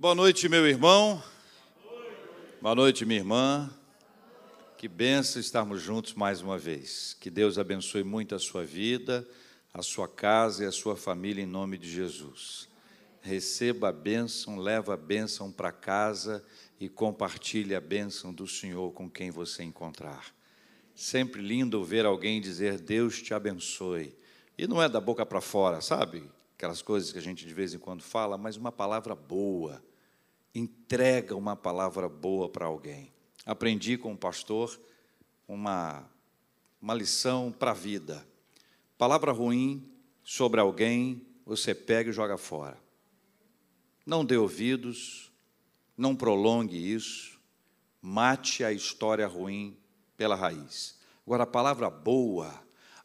Boa noite, meu irmão. Boa noite, minha irmã. Que benção estarmos juntos mais uma vez. Que Deus abençoe muito a sua vida, a sua casa e a sua família em nome de Jesus. Receba a bênção, leva a bênção para casa e compartilhe a bênção do Senhor com quem você encontrar. Sempre lindo ver alguém dizer Deus te abençoe. E não é da boca para fora, sabe? Aquelas coisas que a gente de vez em quando fala, mas uma palavra boa. Entrega uma palavra boa para alguém. Aprendi com o pastor uma, uma lição para a vida. Palavra ruim sobre alguém, você pega e joga fora. Não dê ouvidos, não prolongue isso, mate a história ruim pela raiz. Agora, a palavra boa,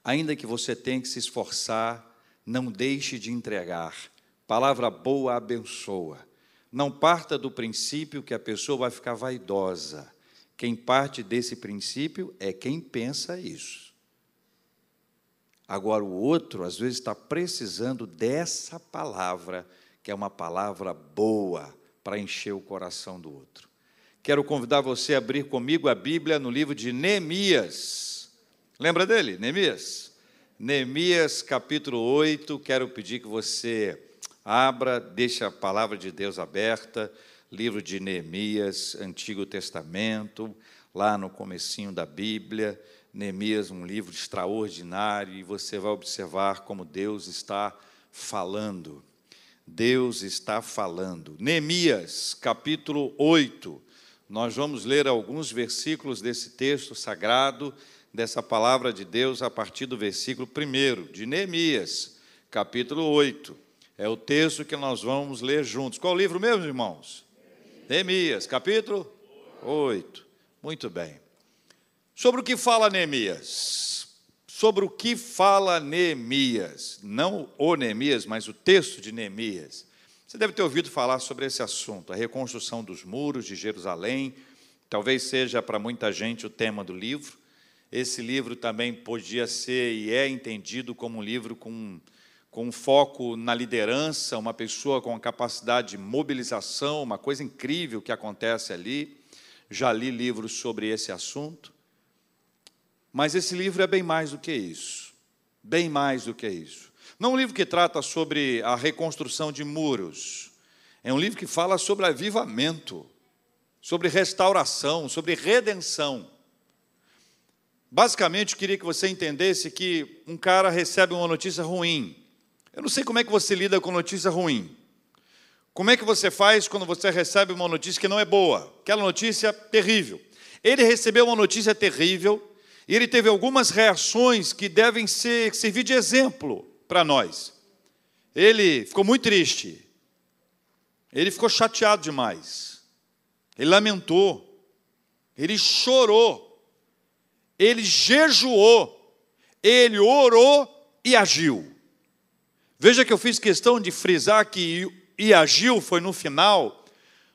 ainda que você tenha que se esforçar, não deixe de entregar. Palavra boa abençoa. Não parta do princípio que a pessoa vai ficar vaidosa. Quem parte desse princípio é quem pensa isso. Agora, o outro, às vezes, está precisando dessa palavra, que é uma palavra boa, para encher o coração do outro. Quero convidar você a abrir comigo a Bíblia no livro de Neemias. Lembra dele? Neemias? Neemias capítulo 8. Quero pedir que você abra, deixe a palavra de Deus aberta. Livro de Neemias, Antigo Testamento, lá no comecinho da Bíblia. Neemias, um livro extraordinário, e você vai observar como Deus está falando. Deus está falando. Neemias, capítulo 8. Nós vamos ler alguns versículos desse texto sagrado, dessa palavra de Deus, a partir do versículo 1 de Neemias, capítulo 8. É o texto que nós vamos ler juntos. Qual o livro mesmo, irmãos? Neemias, capítulo 8. Muito bem. Sobre o que fala Neemias? Sobre o que fala Neemias? Não o Neemias, mas o texto de Neemias. Você deve ter ouvido falar sobre esse assunto, a reconstrução dos muros de Jerusalém. Talvez seja para muita gente o tema do livro. Esse livro também podia ser e é entendido como um livro com, com foco na liderança, uma pessoa com a capacidade de mobilização, uma coisa incrível que acontece ali. Já li livros sobre esse assunto. Mas esse livro é bem mais do que isso. Bem mais do que isso. Não é um livro que trata sobre a reconstrução de muros. É um livro que fala sobre avivamento, sobre restauração, sobre redenção. Basicamente, eu queria que você entendesse que um cara recebe uma notícia ruim. Eu não sei como é que você lida com notícia ruim. Como é que você faz quando você recebe uma notícia que não é boa? Aquela notícia terrível. Ele recebeu uma notícia terrível e ele teve algumas reações que devem ser, servir de exemplo para nós. Ele ficou muito triste. Ele ficou chateado demais. Ele lamentou. Ele chorou. Ele jejuou. Ele orou e agiu. Veja que eu fiz questão de frisar que e agiu foi no final,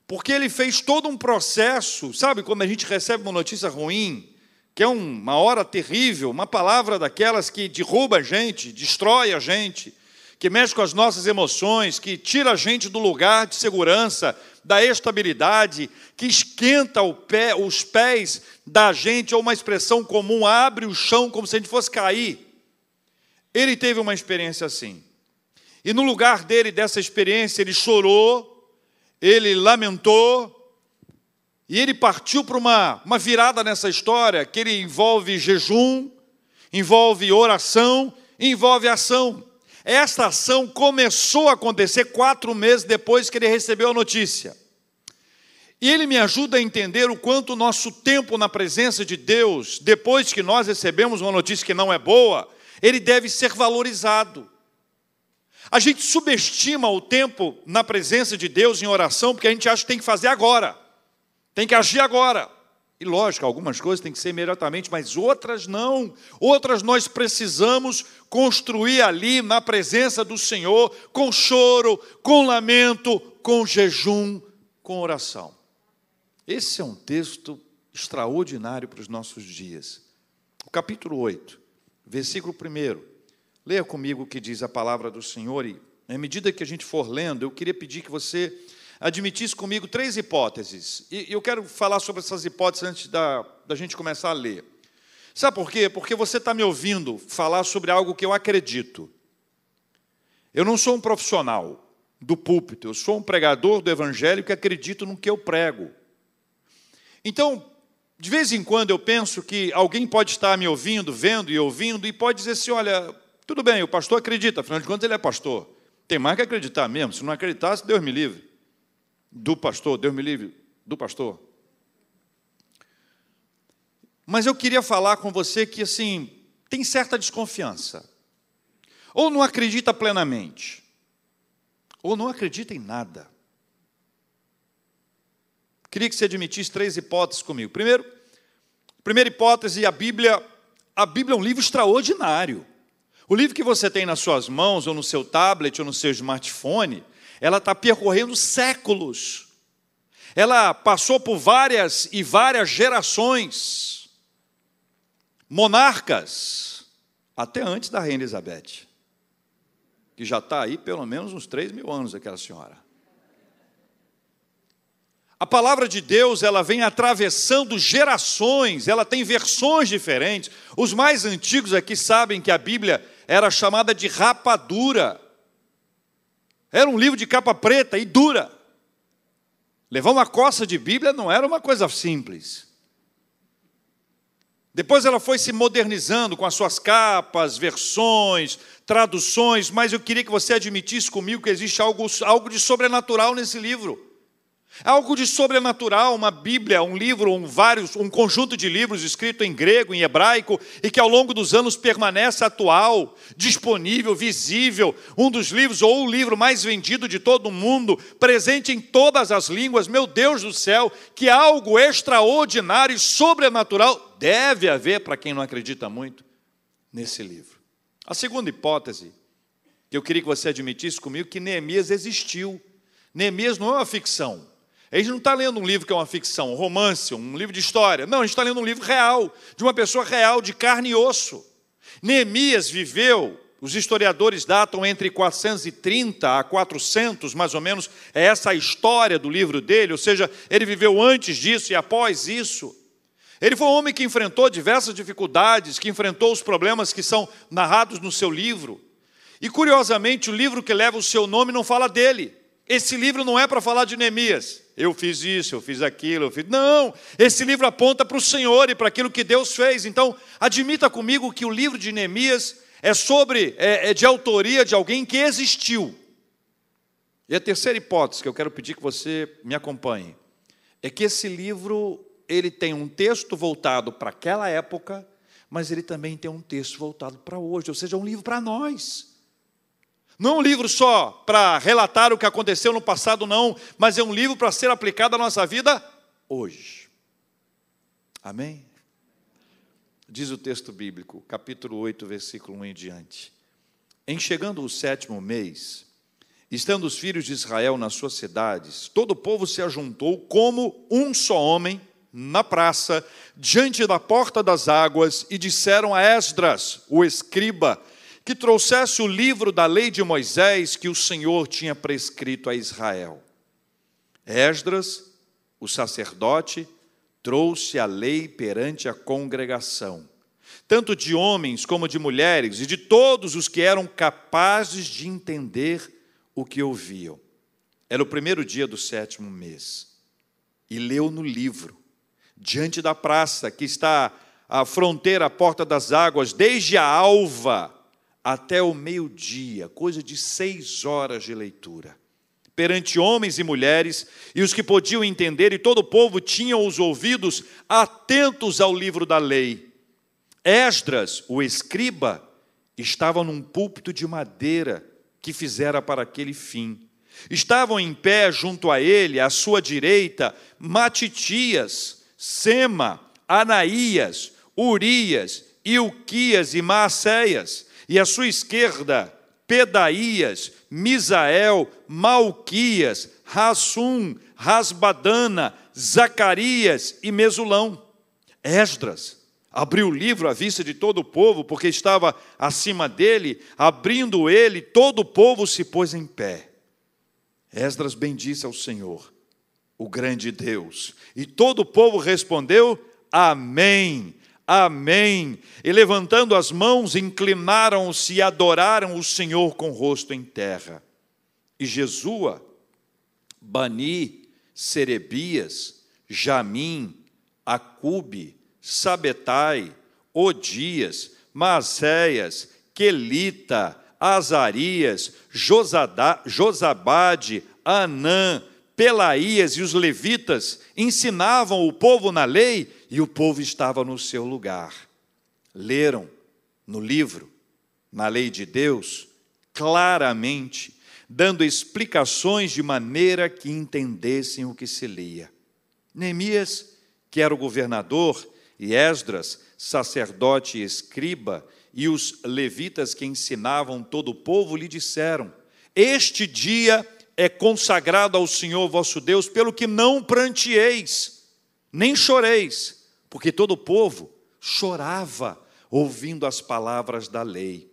porque ele fez todo um processo, sabe, quando a gente recebe uma notícia ruim, que é uma hora terrível, uma palavra daquelas que derruba a gente, destrói a gente, que mexe com as nossas emoções, que tira a gente do lugar de segurança, da estabilidade, que esquenta pé, os pés da gente, ou uma expressão comum, abre o chão como se a gente fosse cair. Ele teve uma experiência assim. E no lugar dele, dessa experiência, ele chorou, ele lamentou, e ele partiu para uma, uma virada nessa história, que ele envolve jejum, envolve oração, envolve ação. Esta ação começou a acontecer quatro meses depois que ele recebeu a notícia. E ele me ajuda a entender o quanto o nosso tempo na presença de Deus, depois que nós recebemos uma notícia que não é boa, ele deve ser valorizado. A gente subestima o tempo na presença de Deus em oração, porque a gente acha que tem que fazer agora. Tem que agir agora. E lógico, algumas coisas têm que ser imediatamente, mas outras não. Outras nós precisamos construir ali na presença do Senhor, com choro, com lamento, com jejum, com oração. Esse é um texto extraordinário para os nossos dias. O capítulo 8, versículo 1. Leia comigo o que diz a palavra do Senhor e, à medida que a gente for lendo, eu queria pedir que você admitisse comigo três hipóteses. E eu quero falar sobre essas hipóteses antes da, da gente começar a ler. Sabe por quê? Porque você está me ouvindo falar sobre algo que eu acredito. Eu não sou um profissional do púlpito, eu sou um pregador do evangelho que acredito no que eu prego. Então, de vez em quando eu penso que alguém pode estar me ouvindo, vendo e ouvindo, e pode dizer assim: olha, tudo bem, o pastor acredita, afinal de contas ele é pastor. Tem mais que acreditar mesmo. Se não acreditasse, Deus me livre. Do pastor, Deus me livre do pastor. Mas eu queria falar com você que, assim, tem certa desconfiança. Ou não acredita plenamente, ou não acredita em nada. Queria que você admitisse três hipóteses comigo. Primeiro, primeira hipótese, a Bíblia, a Bíblia é um livro extraordinário. O livro que você tem nas suas mãos, ou no seu tablet, ou no seu smartphone, ela está percorrendo séculos. Ela passou por várias e várias gerações, monarcas, até antes da Rainha Elizabeth, que já está aí pelo menos uns 3 mil anos, aquela senhora. A palavra de Deus, ela vem atravessando gerações, ela tem versões diferentes. Os mais antigos aqui sabem que a Bíblia era chamada de rapadura. Era um livro de capa preta e dura. Levar uma coça de Bíblia não era uma coisa simples. Depois ela foi se modernizando com as suas capas, versões, traduções, mas eu queria que você admitisse comigo que existe algo, algo de sobrenatural nesse livro. Algo de sobrenatural, uma Bíblia, um livro, um vários, um conjunto de livros escrito em grego, em hebraico, e que ao longo dos anos permanece atual, disponível, visível, um dos livros ou o livro mais vendido de todo o mundo, presente em todas as línguas. Meu Deus do céu, que algo extraordinário e sobrenatural deve haver para quem não acredita muito nesse livro. A segunda hipótese que eu queria que você admitisse comigo que Neemias existiu. Neemias não é uma ficção. A gente não está lendo um livro que é uma ficção, um romance, um livro de história. Não, a gente está lendo um livro real, de uma pessoa real, de carne e osso. Neemias viveu, os historiadores datam entre 430 a 400, mais ou menos, é essa a história do livro dele, ou seja, ele viveu antes disso e após isso. Ele foi um homem que enfrentou diversas dificuldades, que enfrentou os problemas que são narrados no seu livro. E curiosamente, o livro que leva o seu nome não fala dele. Esse livro não é para falar de Neemias. Eu fiz isso, eu fiz aquilo, eu fiz. Não! Esse livro aponta para o Senhor e para aquilo que Deus fez. Então, admita comigo que o livro de Neemias é sobre, é, é de autoria de alguém que existiu. E a terceira hipótese que eu quero pedir que você me acompanhe é que esse livro ele tem um texto voltado para aquela época, mas ele também tem um texto voltado para hoje, ou seja, um livro para nós. Não é um livro só para relatar o que aconteceu no passado, não, mas é um livro para ser aplicado à nossa vida hoje. Amém? Diz o texto bíblico, capítulo 8, versículo 1 em diante. Em chegando o sétimo mês, estando os filhos de Israel nas suas cidades, todo o povo se ajuntou como um só homem na praça, diante da porta das águas, e disseram a Esdras, o escriba, que trouxesse o livro da lei de Moisés que o Senhor tinha prescrito a Israel. Esdras, o sacerdote, trouxe a lei perante a congregação, tanto de homens como de mulheres, e de todos os que eram capazes de entender o que ouviam. Era o primeiro dia do sétimo mês. E leu no livro, diante da praça, que está à fronteira, à porta das águas, desde a alva até o meio-dia, coisa de seis horas de leitura, perante homens e mulheres, e os que podiam entender, e todo o povo tinham os ouvidos atentos ao livro da lei. Esdras, o escriba, estava num púlpito de madeira que fizera para aquele fim. Estavam em pé junto a ele, à sua direita, Matitias, Sema, Anaías, Urias, Ilquias e Maacéias e à sua esquerda, Pedaías, Misael, Malquias, Rassum, Rasbadana, Zacarias e Mesulão. Esdras abriu o livro à vista de todo o povo, porque estava acima dele, abrindo ele, todo o povo se pôs em pé. Esdras bendisse ao Senhor, o grande Deus, e todo o povo respondeu: Amém. Amém. E levantando as mãos, inclinaram-se e adoraram o Senhor com o rosto em terra. E Jesua, Bani, Serebias, Jamim, Acube, Sabetai, Odias, Maséias, Quelita, Azarias, Josada, Josabade, Anã, Pelaías e os levitas ensinavam o povo na lei e o povo estava no seu lugar. Leram no livro, na lei de Deus, claramente, dando explicações de maneira que entendessem o que se lia. Neemias, que era o governador, e Esdras, sacerdote e escriba, e os levitas que ensinavam todo o povo lhe disseram: Este dia é consagrado ao Senhor vosso Deus, pelo que não prantieis, nem choreis, porque todo o povo chorava ouvindo as palavras da lei.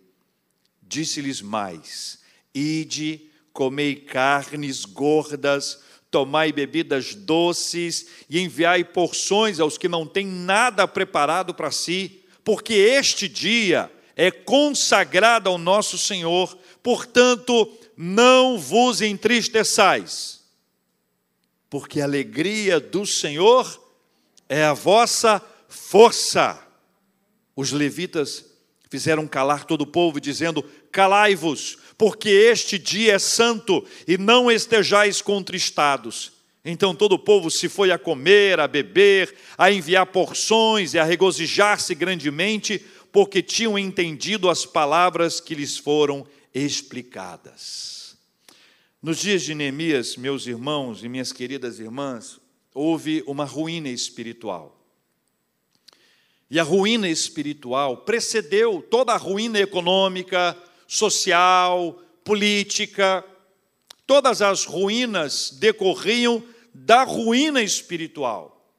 Disse-lhes mais: Ide, comei carnes gordas, tomai bebidas doces e enviai porções aos que não têm nada preparado para si, porque este dia é consagrado ao nosso Senhor, portanto, não vos entristeçais, porque a alegria do Senhor é a vossa força. Os levitas fizeram calar todo o povo, dizendo: Calai-vos, porque este dia é santo e não estejais contristados. Então todo o povo se foi a comer, a beber, a enviar porções e a regozijar-se grandemente, porque tinham entendido as palavras que lhes foram explicadas. Nos dias de Neemias, meus irmãos e minhas queridas irmãs, houve uma ruína espiritual. E a ruína espiritual precedeu toda a ruína econômica, social, política, todas as ruínas decorriam da ruína espiritual.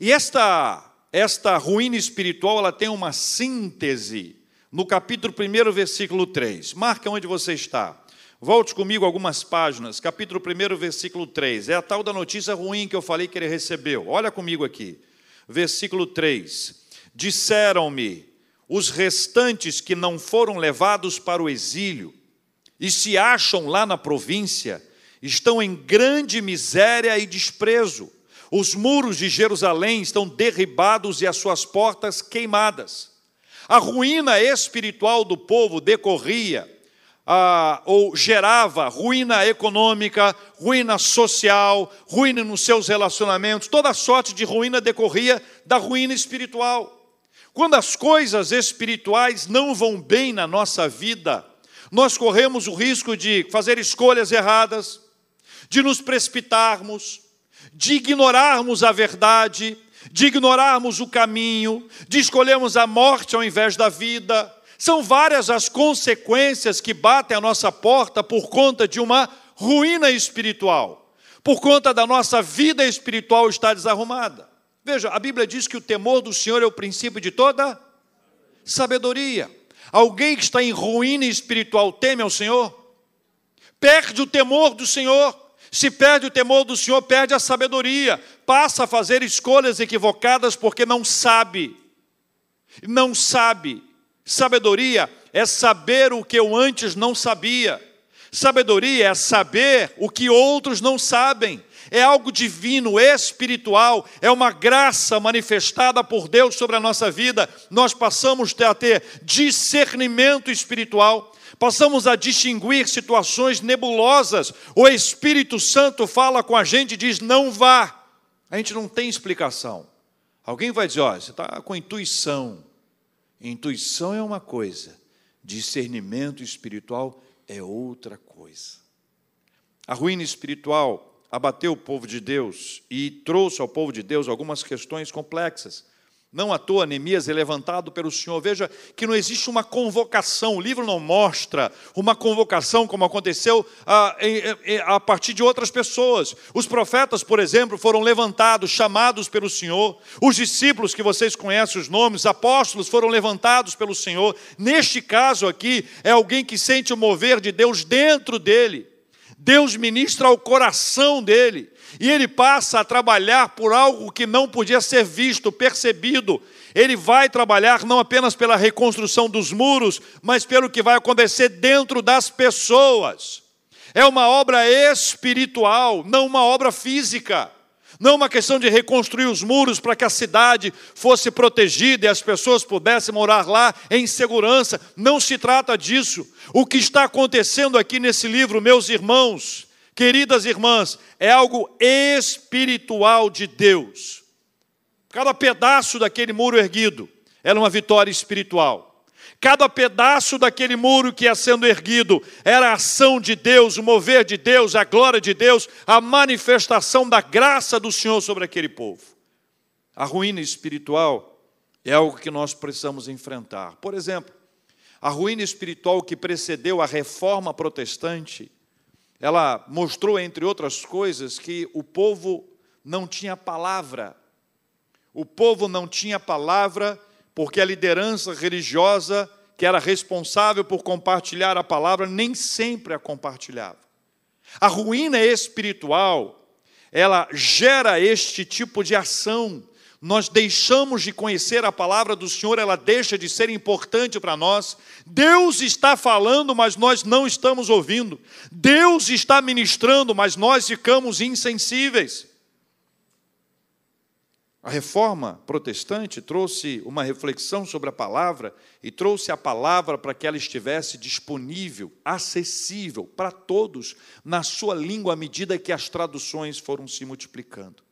E esta esta ruína espiritual, ela tem uma síntese no capítulo 1, versículo 3. Marca onde você está. Volte comigo algumas páginas, capítulo 1, versículo 3. É a tal da notícia ruim que eu falei que ele recebeu. Olha comigo aqui. Versículo 3. Disseram-me: os restantes que não foram levados para o exílio e se acham lá na província, estão em grande miséria e desprezo. Os muros de Jerusalém estão derribados e as suas portas queimadas. A ruína espiritual do povo decorria ah, ou gerava ruína econômica, ruína social, ruína nos seus relacionamentos, toda sorte de ruína decorria da ruína espiritual. Quando as coisas espirituais não vão bem na nossa vida, nós corremos o risco de fazer escolhas erradas, de nos precipitarmos, de ignorarmos a verdade, de ignorarmos o caminho, de escolhermos a morte ao invés da vida. São várias as consequências que batem à nossa porta por conta de uma ruína espiritual, por conta da nossa vida espiritual estar desarrumada. Veja, a Bíblia diz que o temor do Senhor é o princípio de toda sabedoria. Alguém que está em ruína espiritual teme ao Senhor? Perde o temor do Senhor. Se perde o temor do Senhor, perde a sabedoria. Passa a fazer escolhas equivocadas porque não sabe. Não sabe. Sabedoria é saber o que eu antes não sabia. Sabedoria é saber o que outros não sabem é algo divino, espiritual, é uma graça manifestada por Deus sobre a nossa vida. Nós passamos a ter discernimento espiritual, passamos a distinguir situações nebulosas. O Espírito Santo fala com a gente e diz: não vá. A gente não tem explicação. Alguém vai dizer: ó, você está com intuição. Intuição é uma coisa, discernimento espiritual é outra coisa. A ruína espiritual abateu o povo de Deus e trouxe ao povo de Deus algumas questões complexas. Não à toa, Neemias é levantado pelo Senhor. Veja que não existe uma convocação, o livro não mostra uma convocação como aconteceu a, a, a, partir de outras pessoas. Os profetas, por exemplo, foram levantados, chamados pelo Senhor. Os discípulos, que vocês conhecem os nomes, apóstolos, foram levantados pelo Senhor. Neste caso aqui, é alguém que sente o mover de Deus dentro dele Deus ministra ao coração dele, e ele passa a trabalhar por algo que não podia ser visto, percebido. Ele vai trabalhar não apenas pela reconstrução dos muros, mas pelo que vai acontecer dentro das pessoas. É uma obra espiritual, não uma obra física. Não uma questão de reconstruir os muros para que a cidade fosse protegida e as pessoas pudessem morar lá em segurança. Não se trata disso. O que está acontecendo aqui nesse livro, meus irmãos, queridas irmãs, é algo espiritual de Deus. Cada pedaço daquele muro erguido era uma vitória espiritual. Cada pedaço daquele muro que ia sendo erguido era a ação de Deus, o mover de Deus, a glória de Deus, a manifestação da graça do Senhor sobre aquele povo. A ruína espiritual é algo que nós precisamos enfrentar. Por exemplo, a ruína espiritual que precedeu a reforma protestante, ela mostrou, entre outras coisas, que o povo não tinha palavra. O povo não tinha palavra porque a liderança religiosa que era responsável por compartilhar a palavra nem sempre a compartilhava. A ruína espiritual, ela gera este tipo de ação. Nós deixamos de conhecer a palavra do Senhor, ela deixa de ser importante para nós. Deus está falando, mas nós não estamos ouvindo. Deus está ministrando, mas nós ficamos insensíveis. A reforma protestante trouxe uma reflexão sobre a palavra e trouxe a palavra para que ela estivesse disponível, acessível para todos na sua língua à medida que as traduções foram se multiplicando.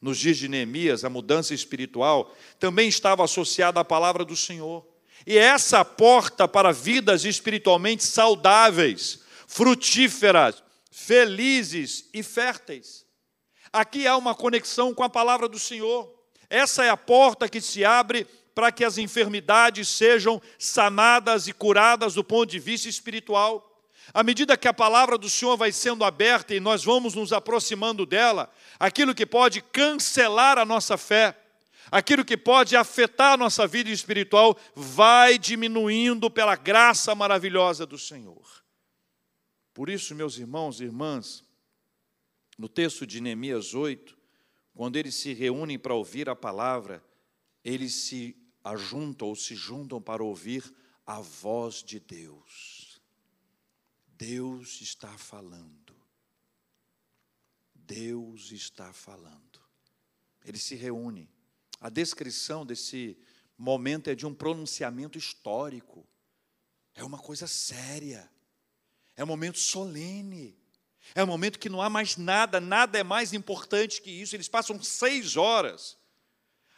Nos dias de Neemias, a mudança espiritual também estava associada à palavra do Senhor. E essa porta para vidas espiritualmente saudáveis, frutíferas, felizes e férteis. Aqui há uma conexão com a palavra do Senhor. Essa é a porta que se abre para que as enfermidades sejam sanadas e curadas do ponto de vista espiritual. À medida que a palavra do Senhor vai sendo aberta e nós vamos nos aproximando dela, aquilo que pode cancelar a nossa fé, aquilo que pode afetar a nossa vida espiritual, vai diminuindo pela graça maravilhosa do Senhor. Por isso, meus irmãos e irmãs, no texto de Neemias 8, quando eles se reúnem para ouvir a palavra, eles se ajuntam ou se juntam para ouvir a voz de Deus. Deus está falando. Deus está falando. Eles se reúnem. A descrição desse momento é de um pronunciamento histórico. É uma coisa séria. É um momento solene. É um momento que não há mais nada, nada é mais importante que isso. Eles passam seis horas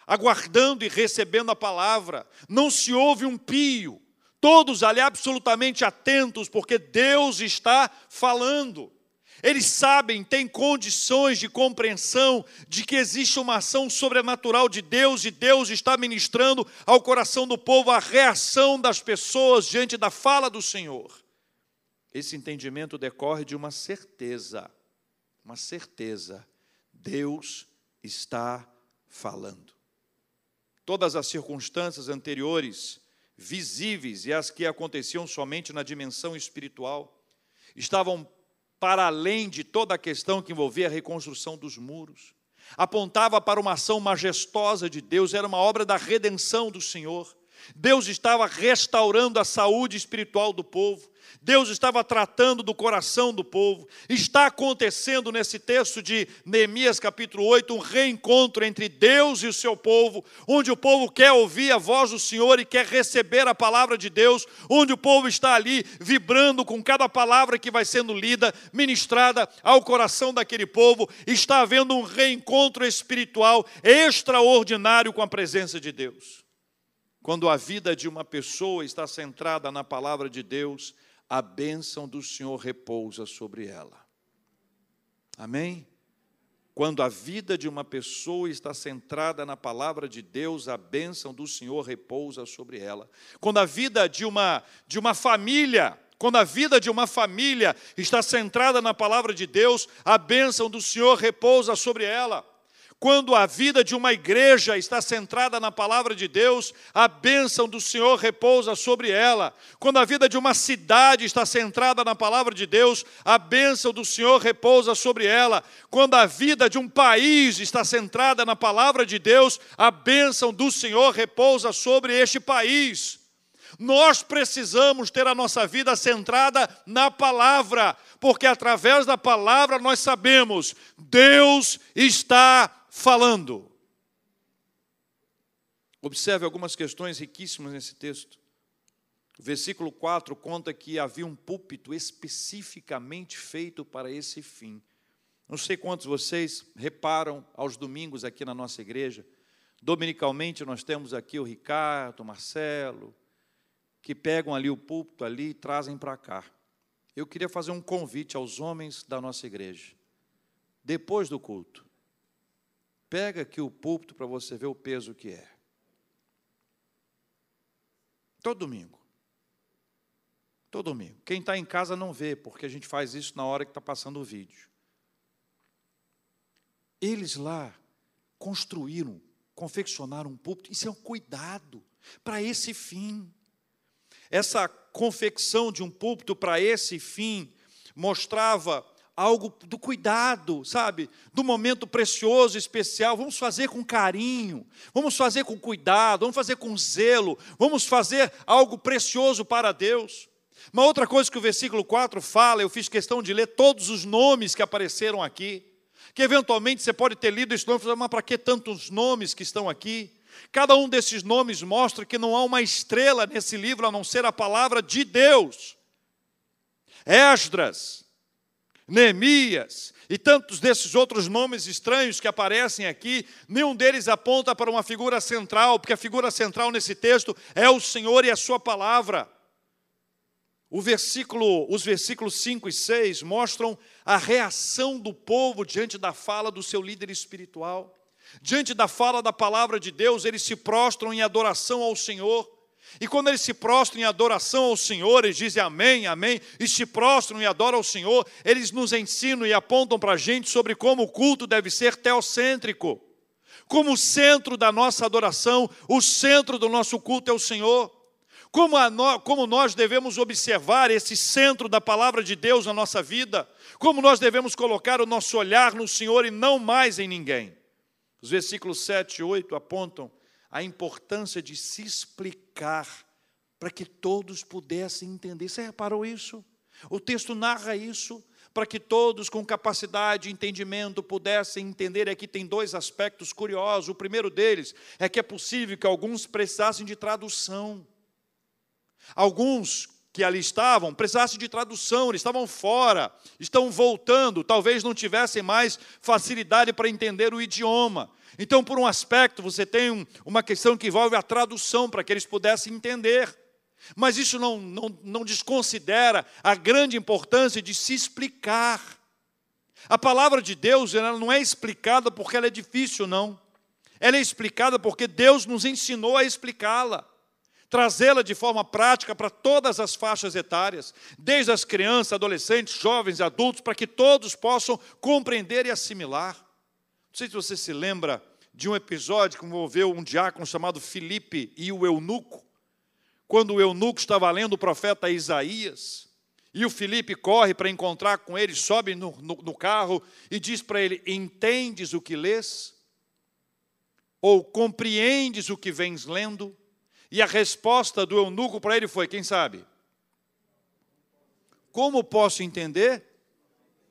aguardando e recebendo a palavra. Não se ouve um pio. Todos ali absolutamente atentos, porque Deus está falando. Eles sabem, têm condições de compreensão de que existe uma ação sobrenatural de Deus e Deus está ministrando ao coração do povo a reação das pessoas diante da fala do Senhor. Esse entendimento decorre de uma certeza, uma certeza. Deus está falando. Todas as circunstâncias anteriores, visíveis e as que aconteciam somente na dimensão espiritual, estavam para além de toda a questão que envolvia a reconstrução dos muros. Apontava para uma ação majestosa de Deus, era uma obra da redenção do Senhor. Deus estava restaurando a saúde espiritual do povo. Deus estava tratando do coração do povo. Está acontecendo nesse texto de Neemias, capítulo 8, um reencontro entre Deus e o seu povo, onde o povo quer ouvir a voz do Senhor e quer receber a palavra de Deus, onde o povo está ali vibrando com cada palavra que vai sendo lida, ministrada ao coração daquele povo. Está havendo um reencontro espiritual extraordinário com a presença de Deus. Quando a vida de uma pessoa está centrada na palavra de Deus, a bênção do Senhor repousa sobre ela. Amém? Quando a vida de uma pessoa está centrada na palavra de Deus, a bênção do Senhor repousa sobre ela. Quando a vida de uma, de uma família, quando a vida de uma família está centrada na palavra de Deus, a bênção do Senhor repousa sobre ela. Quando a vida de uma igreja está centrada na palavra de Deus, a bênção do Senhor repousa sobre ela. Quando a vida de uma cidade está centrada na palavra de Deus, a bênção do Senhor repousa sobre ela. Quando a vida de um país está centrada na palavra de Deus, a bênção do Senhor repousa sobre este país. Nós precisamos ter a nossa vida centrada na palavra, porque através da palavra nós sabemos, Deus está falando. Observe algumas questões riquíssimas nesse texto. O versículo 4 conta que havia um púlpito especificamente feito para esse fim. Não sei quantos vocês reparam aos domingos aqui na nossa igreja. Dominicalmente nós temos aqui o Ricardo, o Marcelo, que pegam ali o púlpito ali e trazem para cá. Eu queria fazer um convite aos homens da nossa igreja. Depois do culto, pega aqui o púlpito para você ver o peso que é. Todo domingo. Todo domingo. Quem está em casa não vê, porque a gente faz isso na hora que está passando o vídeo. Eles lá construíram, confeccionaram um púlpito. Isso é um cuidado para esse fim. Essa confecção de um púlpito para esse fim mostrava algo do cuidado, sabe? Do momento precioso, especial. Vamos fazer com carinho, vamos fazer com cuidado, vamos fazer com zelo, vamos fazer algo precioso para Deus. Uma outra coisa que o versículo 4 fala, eu fiz questão de ler todos os nomes que apareceram aqui, que eventualmente você pode ter lido esse nome e falar, mas para que tantos nomes que estão aqui? Cada um desses nomes mostra que não há uma estrela nesse livro a não ser a palavra de Deus. Esdras, Neemias e tantos desses outros nomes estranhos que aparecem aqui, nenhum deles aponta para uma figura central, porque a figura central nesse texto é o Senhor e a Sua palavra. Versículo, os versículos 5 e 6 mostram a reação do povo diante da fala do seu líder espiritual. Diante da fala da palavra de Deus, eles se prostram em adoração ao Senhor. E quando eles se prostram em adoração ao Senhor, eles dizem amém, amém, e se prostram e adoram ao Senhor, eles nos ensinam e apontam para a gente sobre como o culto deve ser teocêntrico. Como o centro da nossa adoração, o centro do nosso culto é o Senhor. Como, no, como nós devemos observar esse centro da palavra de Deus na nossa vida. Como nós devemos colocar o nosso olhar no Senhor e não mais em ninguém. Os versículos 7 e 8 apontam a importância de se explicar para que todos pudessem entender. Você reparou isso? O texto narra isso para que todos com capacidade e entendimento pudessem entender. Aqui tem dois aspectos curiosos. O primeiro deles é que é possível que alguns precisassem de tradução. Alguns que ali estavam precisassem de tradução, eles estavam fora, estão voltando, talvez não tivessem mais facilidade para entender o idioma. Então, por um aspecto, você tem um, uma questão que envolve a tradução para que eles pudessem entender. Mas isso não, não, não desconsidera a grande importância de se explicar. A palavra de Deus ela não é explicada porque ela é difícil, não. Ela é explicada porque Deus nos ensinou a explicá-la trazê-la de forma prática para todas as faixas etárias, desde as crianças, adolescentes, jovens e adultos, para que todos possam compreender e assimilar. Não sei se você se lembra de um episódio que envolveu um diácono chamado Filipe e o eunuco, quando o eunuco estava lendo o profeta Isaías, e o Filipe corre para encontrar com ele, sobe no, no, no carro e diz para ele: Entendes o que lês? Ou compreendes o que vens lendo? E a resposta do eunuco para ele foi: quem sabe? Como posso entender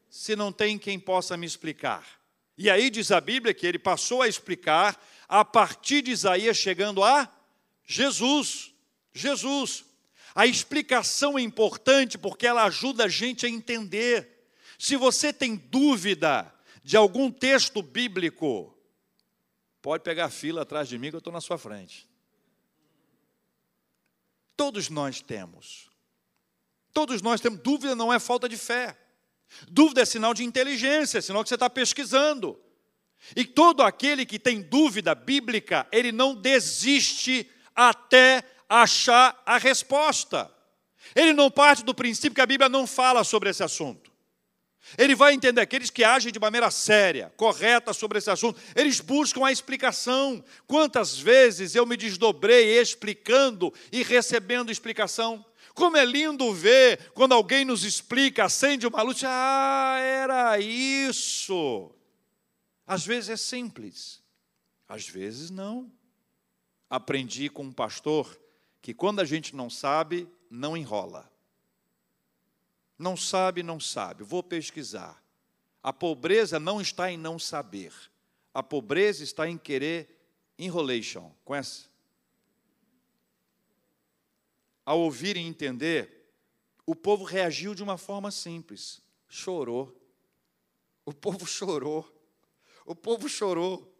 se não tem quem possa me explicar? E aí diz a Bíblia que ele passou a explicar a partir de Isaías, chegando a Jesus. Jesus. A explicação é importante porque ela ajuda a gente a entender. Se você tem dúvida de algum texto bíblico, pode pegar fila atrás de mim que eu estou na sua frente. Todos nós temos. Todos nós temos. Dúvida não é falta de fé. Dúvida é sinal de inteligência, é sinal que você está pesquisando. E todo aquele que tem dúvida bíblica, ele não desiste até achar a resposta. Ele não parte do princípio que a Bíblia não fala sobre esse assunto. Ele vai entender aqueles que agem de maneira séria, correta sobre esse assunto. Eles buscam a explicação. Quantas vezes eu me desdobrei explicando e recebendo explicação? Como é lindo ver quando alguém nos explica, acende uma luz, ah, era isso. Às vezes é simples, às vezes não. Aprendi com um pastor que quando a gente não sabe, não enrola. Não sabe, não sabe. Vou pesquisar. A pobreza não está em não saber. A pobreza está em querer enrolation. Conhece? Ao ouvir e entender, o povo reagiu de uma forma simples. Chorou. O povo chorou. O povo chorou.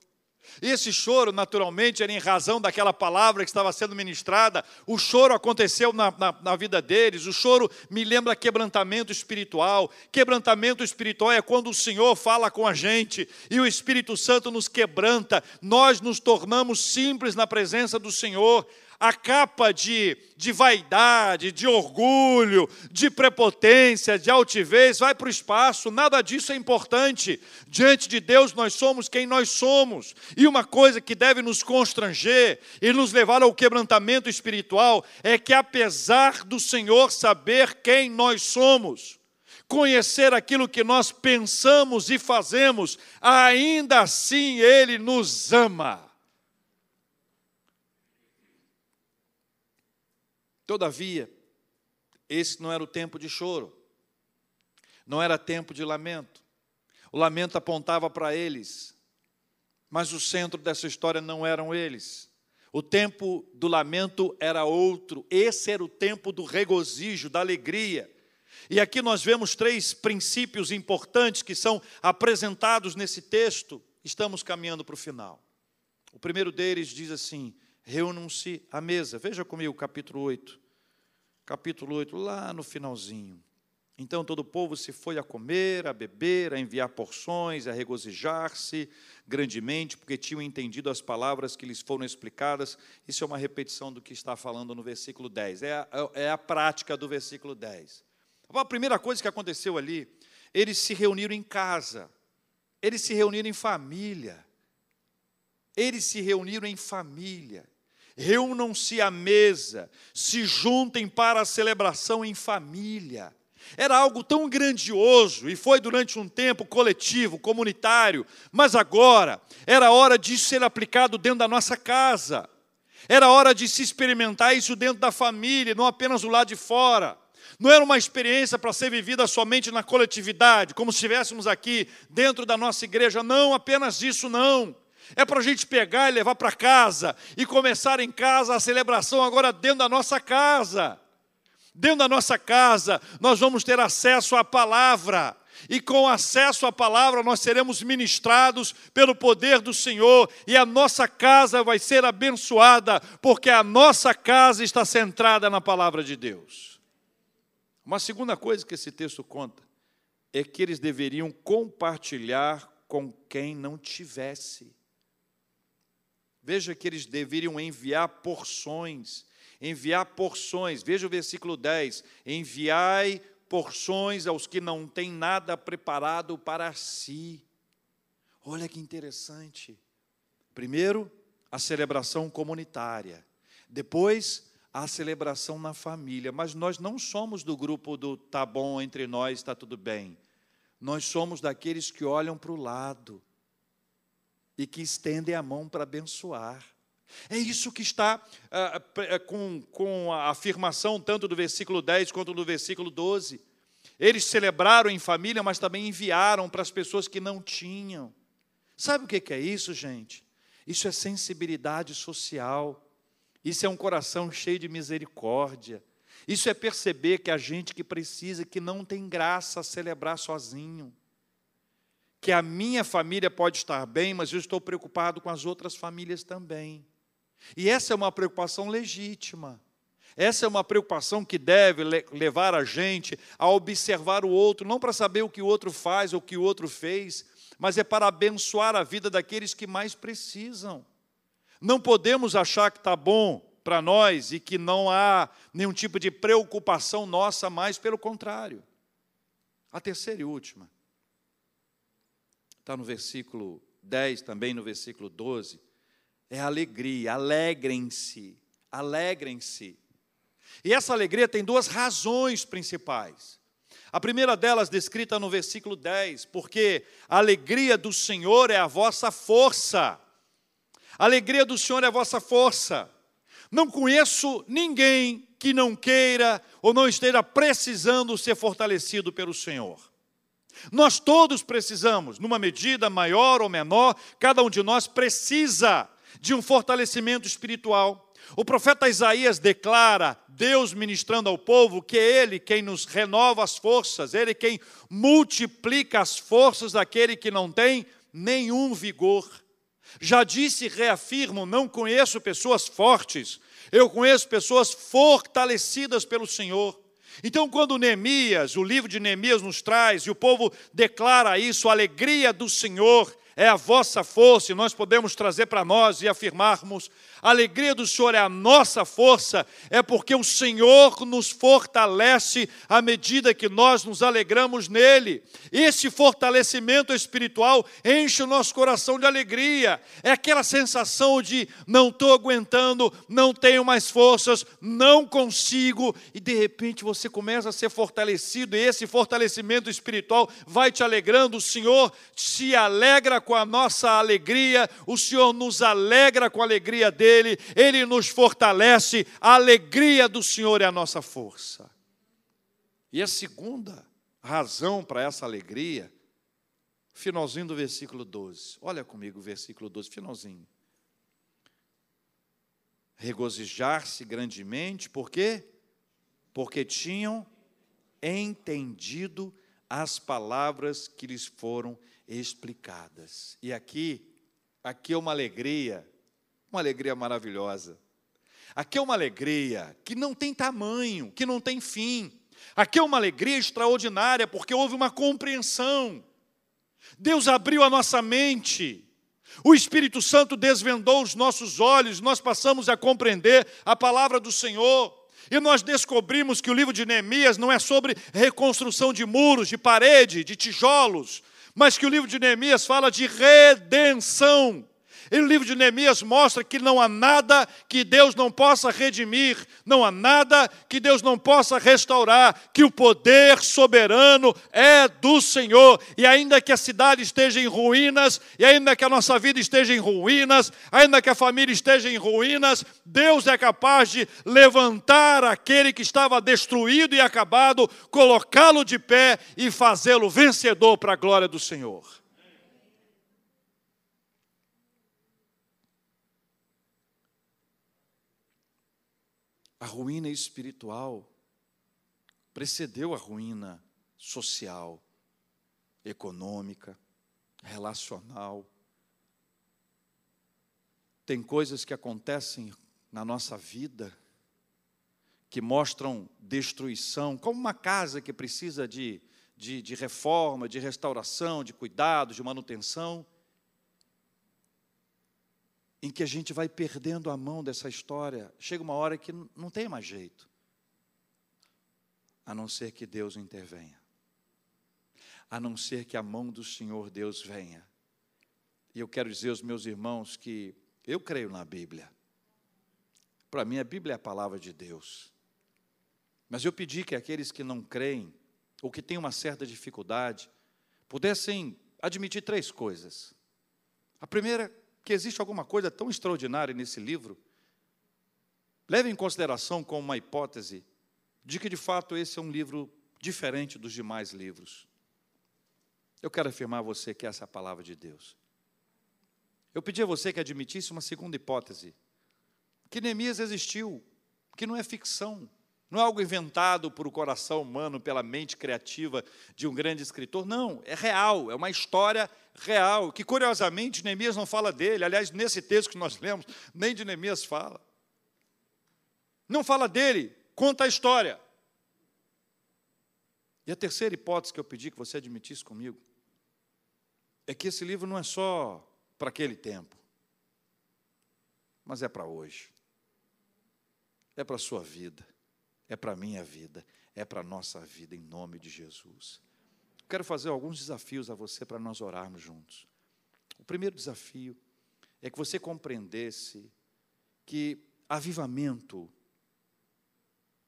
E esse choro, naturalmente, era em razão daquela palavra que estava sendo ministrada. O choro aconteceu na, na, na, vida deles. O choro me lembra quebrantamento espiritual. Quebrantamento espiritual é quando o Senhor fala com a gente e o Espírito Santo nos quebranta. Nós nos tornamos simples na presença do Senhor a capa de, de vaidade, de orgulho, de prepotência, de altivez, vai para o espaço, nada disso é importante. Diante de Deus, nós somos quem nós somos. E uma coisa que deve nos constranger e nos levar ao quebrantamento espiritual é que, apesar do Senhor saber quem nós somos, conhecer aquilo que nós pensamos e fazemos, ainda assim Ele nos ama. Todavia, esse não era o tempo de choro, não era tempo de lamento. O lamento apontava para eles, mas o centro dessa história não eram eles. O tempo do lamento era outro, esse era o tempo do regozijo, da alegria. E aqui nós vemos três princípios importantes que são apresentados nesse texto. Estamos caminhando para o final. O primeiro deles diz assim: reúnam-se à mesa. Veja comigo capítulo 8 capítulo 8, lá no finalzinho. Então todo o povo se foi a comer, a beber, a enviar porções, a regozijar-se grandemente, porque tinham entendido as palavras que lhes foram explicadas. Isso é uma repetição do que está falando no versículo 10. É a, é a prática do versículo 10. A primeira coisa que aconteceu ali, eles se reuniram em casa, eles se reuniram em família. Eles se reuniram em família reúnam-se à mesa, se juntem para a celebração em família. Era algo tão grandioso e foi durante um tempo coletivo, comunitário, mas agora era hora de ser aplicado dentro da nossa casa. Era hora de se experimentar isso dentro da família, não apenas do lado de fora. Não era uma experiência para ser vivida somente na coletividade, como se estivéssemos aqui dentro da nossa igreja. Não, apenas isso não. É para a gente pegar e levar para casa e começar em casa a celebração agora dentro da nossa casa. Dentro da nossa casa, nós vamos ter acesso à palavra. E com acesso à palavra, nós seremos ministrados pelo poder do Senhor, e a nossa casa vai ser abençoada, porque a nossa casa está centrada na palavra de Deus. Uma segunda coisa que esse texto conta é que eles deveriam compartilhar com quem não tivesse. Veja que eles deveriam enviar porções, enviar porções. Veja o versículo 10: enviai porções aos que não têm nada preparado para si. Olha que interessante. Primeiro, a celebração comunitária. Depois, a celebração na família. Mas nós não somos do grupo do tá bom entre nós, está tudo bem. Nós somos daqueles que olham para o lado e que estendem a mão para abençoar. É isso que está ah, ah, com, com a afirmação tanto do versículo 10 quanto do versículo 12. Eles celebraram em família, mas também enviaram para as pessoas que não tinham. Sabe o que é isso, gente? Isso é sensibilidade social. Isso é um coração cheio de misericórdia. Isso é perceber que a gente que precisa, que não tem graça celebrar sozinho que a minha família pode estar bem, mas eu estou preocupado com as outras famílias também. E essa é uma preocupação legítima. Essa é uma preocupação que deve levar a gente a observar o outro, não para saber o que o outro faz ou o que o outro fez, mas é para abençoar a vida daqueles que mais precisam. Não podemos achar que está bom para nós e que não há nenhum tipo de preocupação nossa mais, pelo contrário. A terceira e última, está no versículo 10, também no versículo 12, é alegria, alegrem-se, alegrem-se. E essa alegria tem duas razões principais. A primeira delas, descrita no versículo 10, porque a alegria do Senhor é a vossa força. A alegria do Senhor é a vossa força. Não conheço ninguém que não queira ou não esteja precisando ser fortalecido pelo Senhor. Nós todos precisamos, numa medida maior ou menor, cada um de nós precisa de um fortalecimento espiritual. O profeta Isaías declara, Deus ministrando ao povo, que é Ele quem nos renova as forças, Ele quem multiplica as forças daquele que não tem nenhum vigor. Já disse e reafirmo: não conheço pessoas fortes, eu conheço pessoas fortalecidas pelo Senhor. Então, quando Neemias, o livro de Neemias nos traz, e o povo declara isso, a alegria do Senhor é a vossa força, e nós podemos trazer para nós e afirmarmos: a alegria do Senhor é a nossa força, é porque o Senhor nos fortalece à medida que nós nos alegramos nele. Esse fortalecimento espiritual enche o nosso coração de alegria, é aquela sensação de não estou aguentando, não tenho mais forças, não consigo, e de repente você começa a ser fortalecido, e esse fortalecimento espiritual vai te alegrando. O Senhor se alegra com a nossa alegria, o Senhor nos alegra com a alegria dele dele, ele nos fortalece, a alegria do Senhor é a nossa força. E a segunda razão para essa alegria, finalzinho do versículo 12. Olha comigo o versículo 12, finalzinho. Regozijar-se grandemente, por quê? Porque tinham entendido as palavras que lhes foram explicadas. E aqui, aqui é uma alegria uma alegria maravilhosa. Aqui é uma alegria que não tem tamanho, que não tem fim. Aqui é uma alegria extraordinária, porque houve uma compreensão. Deus abriu a nossa mente. O Espírito Santo desvendou os nossos olhos, nós passamos a compreender a palavra do Senhor. E nós descobrimos que o livro de Neemias não é sobre reconstrução de muros, de parede, de tijolos, mas que o livro de Neemias fala de redenção. E o livro de Neemias mostra que não há nada que Deus não possa redimir, não há nada que Deus não possa restaurar, que o poder soberano é do Senhor. E ainda que a cidade esteja em ruínas, e ainda que a nossa vida esteja em ruínas, ainda que a família esteja em ruínas, Deus é capaz de levantar aquele que estava destruído e acabado, colocá-lo de pé e fazê-lo vencedor para a glória do Senhor. A ruína espiritual precedeu a ruína social, econômica, relacional. Tem coisas que acontecem na nossa vida que mostram destruição, como uma casa que precisa de, de, de reforma, de restauração, de cuidado, de manutenção em que a gente vai perdendo a mão dessa história. Chega uma hora que não tem mais jeito, a não ser que Deus intervenha, a não ser que a mão do Senhor Deus venha. E eu quero dizer aos meus irmãos que eu creio na Bíblia. Para mim, a Bíblia é a palavra de Deus. Mas eu pedi que aqueles que não creem, ou que têm uma certa dificuldade, pudessem admitir três coisas. A primeira que existe alguma coisa tão extraordinária nesse livro, leve em consideração como uma hipótese de que de fato esse é um livro diferente dos demais livros. Eu quero afirmar a você que essa é a palavra de Deus. Eu pedi a você que admitisse uma segunda hipótese, que Neemias existiu, que não é ficção, não é algo inventado por o coração humano, pela mente criativa de um grande escritor. Não, é real, é uma história real, que curiosamente Neemias não fala dele. Aliás, nesse texto que nós lemos, nem de Neemias fala. Não fala dele, conta a história. E a terceira hipótese que eu pedi que você admitisse comigo é que esse livro não é só para aquele tempo, mas é para hoje, é para a sua vida é para a minha vida, é para a nossa vida, em nome de Jesus. quero fazer alguns desafios a você para nós orarmos juntos. O primeiro desafio é que você compreendesse que avivamento,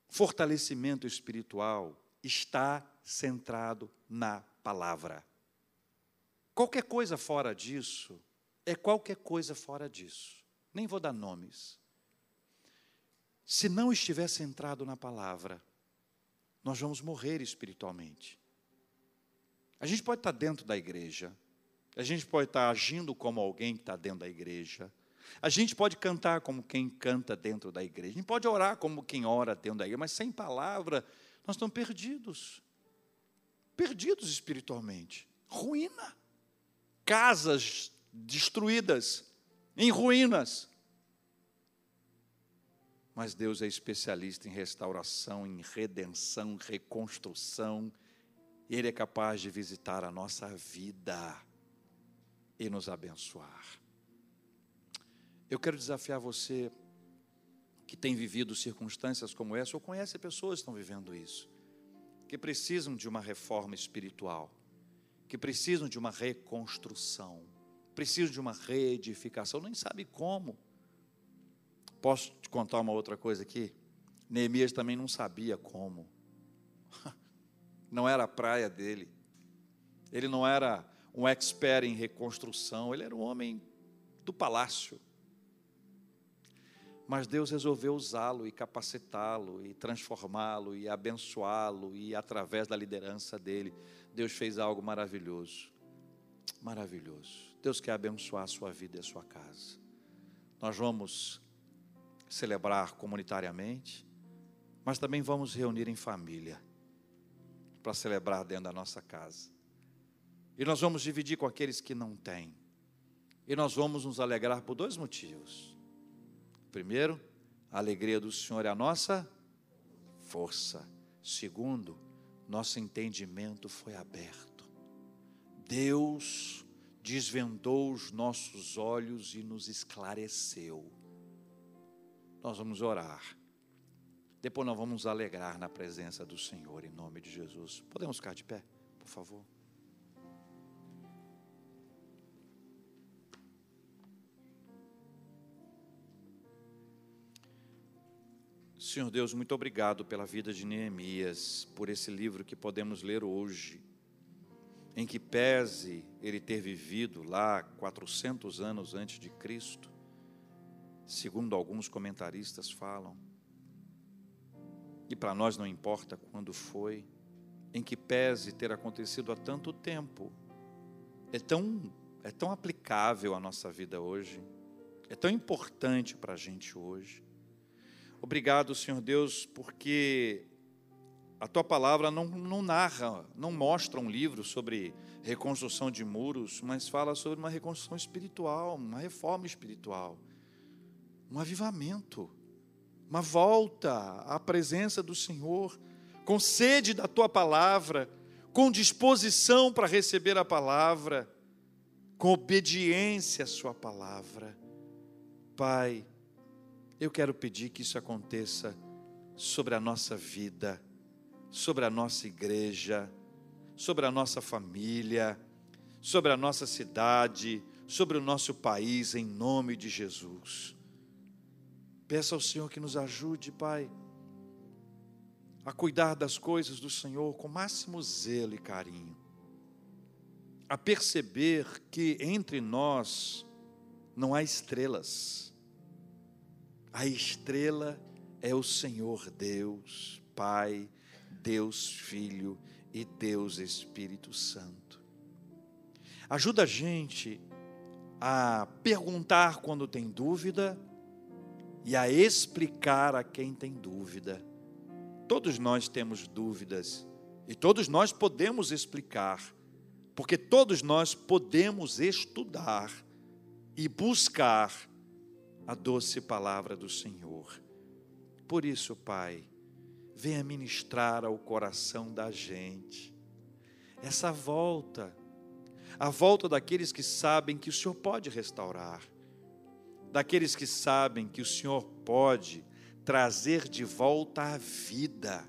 fortalecimento espiritual está centrado na palavra. Qualquer coisa fora disso é qualquer coisa fora disso. Nem vou dar nomes. Se não estiver centrado na palavra, nós vamos morrer espiritualmente. A gente pode estar dentro da igreja, a gente pode estar agindo como alguém que está dentro da igreja, a gente pode cantar como quem canta dentro da igreja, a gente pode orar como quem ora dentro da igreja, mas sem palavra, nós estamos perdidos. Perdidos espiritualmente. Ruína. Casas destruídas, em ruínas. Mas Deus é especialista em restauração, em redenção, reconstrução. Ele é capaz de visitar a nossa vida e nos abençoar. Eu quero desafiar você que tem vivido circunstâncias como essa, ou conhece pessoas que estão vivendo isso, que precisam de uma reforma espiritual, que precisam de uma reconstrução, precisam de uma reedificação, nem sabe como. Posso te contar uma outra coisa aqui? Neemias também não sabia como. Não era a praia dele. Ele não era um expert em reconstrução, ele era um homem do palácio. Mas Deus resolveu usá-lo e capacitá-lo e transformá-lo e abençoá-lo e através da liderança dele, Deus fez algo maravilhoso. Maravilhoso. Deus quer abençoar a sua vida e a sua casa. Nós vamos celebrar comunitariamente, mas também vamos reunir em família para celebrar dentro da nossa casa. E nós vamos dividir com aqueles que não têm. E nós vamos nos alegrar por dois motivos. Primeiro, a alegria do Senhor é a nossa força. Segundo, nosso entendimento foi aberto. Deus desvendou os nossos olhos e nos esclareceu. Nós vamos orar. Depois nós vamos alegrar na presença do Senhor, em nome de Jesus. Podemos ficar de pé, por favor? Senhor Deus, muito obrigado pela vida de Neemias, por esse livro que podemos ler hoje, em que pese ele ter vivido lá 400 anos antes de Cristo, segundo alguns comentaristas falam, e para nós não importa quando foi, em que pese ter acontecido há tanto tempo, é tão, é tão aplicável à nossa vida hoje, é tão importante para a gente hoje. Obrigado, Senhor Deus, porque a tua palavra não, não narra, não mostra um livro sobre reconstrução de muros, mas fala sobre uma reconstrução espiritual, uma reforma espiritual, um avivamento, uma volta à presença do Senhor, com sede da tua palavra, com disposição para receber a palavra, com obediência à Sua palavra. Pai, eu quero pedir que isso aconteça sobre a nossa vida, sobre a nossa igreja, sobre a nossa família, sobre a nossa cidade, sobre o nosso país, em nome de Jesus. Peça ao Senhor que nos ajude, Pai, a cuidar das coisas do Senhor com máximo zelo e carinho, a perceber que entre nós não há estrelas, a estrela é o Senhor Deus, Pai, Deus Filho e Deus Espírito Santo. Ajuda a gente a perguntar quando tem dúvida e a explicar a quem tem dúvida. Todos nós temos dúvidas e todos nós podemos explicar, porque todos nós podemos estudar e buscar a doce palavra do Senhor. Por isso, Pai, venha ministrar ao coração da gente essa volta, a volta daqueles que sabem que o Senhor pode restaurar, daqueles que sabem que o Senhor pode trazer de volta a vida,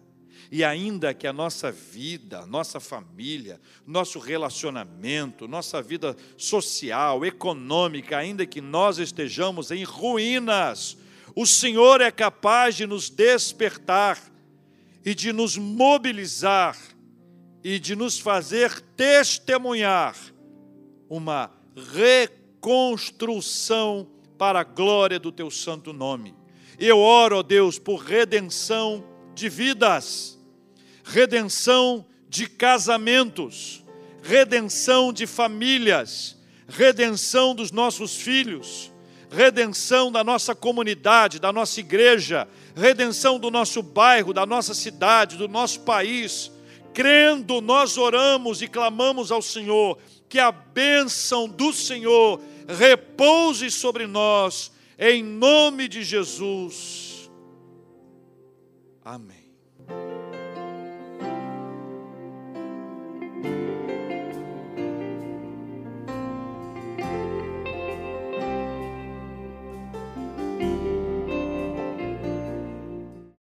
E ainda que a nossa vida, nossa família, nosso relacionamento, nossa vida social, econômica, ainda que nós estejamos em ruínas, o Senhor é capaz de nos despertar e de nos mobilizar e de nos fazer testemunhar uma reconstrução para a glória do teu santo nome. Eu oro, ó Deus, por redenção de vidas, redenção de casamentos, redenção de famílias, redenção dos nossos filhos, redenção da nossa comunidade, da nossa igreja, redenção do nosso bairro, da nossa cidade, do nosso país. Crendo, nós oramos e clamamos ao Senhor que a bênção do Senhor repouse sobre nós, em nome de Jesus. Amém.